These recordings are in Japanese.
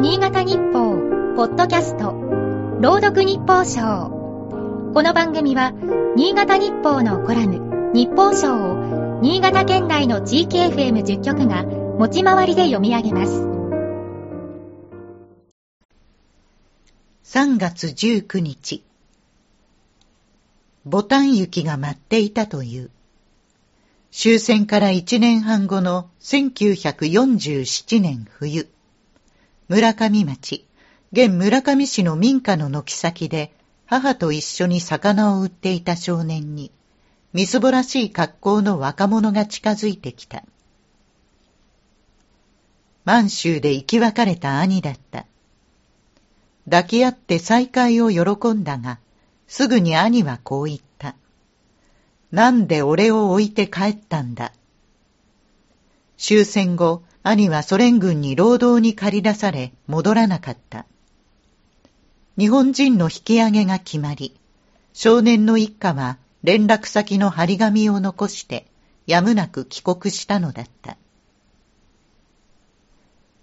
新潟日報、ポッドキャスト、朗読日報賞。この番組は、新潟日報のコラム、日報賞を、新潟県内の地域 FM10 局が、持ち回りで読み上げます。3月19日。ボタン雪が舞っていたという。終戦から1年半後の1947年冬。村上町、現村上市の民家の軒先で、母と一緒に魚を売っていた少年に、みすぼらしい格好の若者が近づいてきた。満州で生き別れた兄だった。抱き合って再会を喜んだが、すぐに兄はこう言った。なんで俺を置いて帰ったんだ。終戦後、兄はソ連軍に労働に駆り出され戻らなかった。日本人の引き上げが決まり、少年の一家は連絡先の張り紙を残してやむなく帰国したのだった。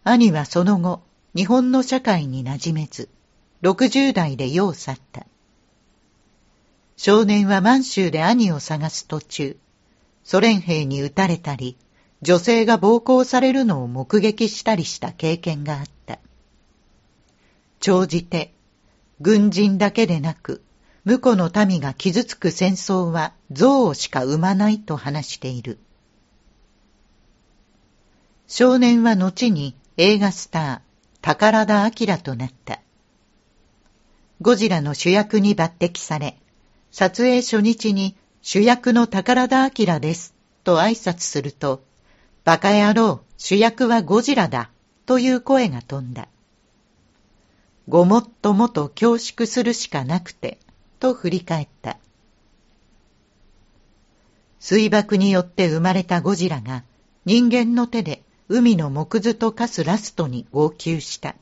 兄はその後、日本の社会に馴染めず、60代で世を去った。少年は満州で兄を探す途中、ソ連兵に撃たれたり、女性が暴行されるのを目撃したりした経験があった。長じて、軍人だけでなく、婿の民が傷つく戦争は憎悪しか生まないと話している。少年は後に映画スター、宝田明となった。ゴジラの主役に抜擢され、撮影初日に主役の宝田明ですと挨拶すると、バカ野郎、主役はゴジラだ、という声が飛んだ。ごもっともと恐縮するしかなくて、と振り返った。水爆によって生まれたゴジラが人間の手で海の木図と化すラストに号泣した。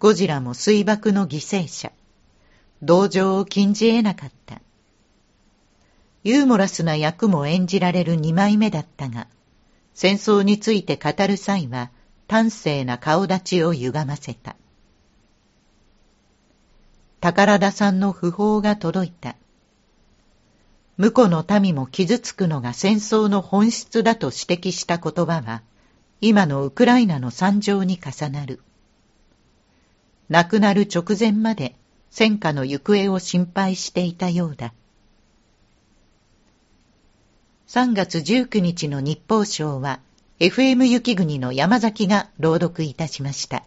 ゴジラも水爆の犠牲者。同情を禁じ得なかった。ユーモラスな役も演じられる二枚目だったが、戦争について語る際は端正な顔立ちを歪ませた。宝田さんの訃報が届いた。婿の民も傷つくのが戦争の本質だと指摘した言葉は、今のウクライナの惨状に重なる。亡くなる直前まで戦火の行方を心配していたようだ。3月19日の日報賞は FM 雪国の山崎が朗読いたしました。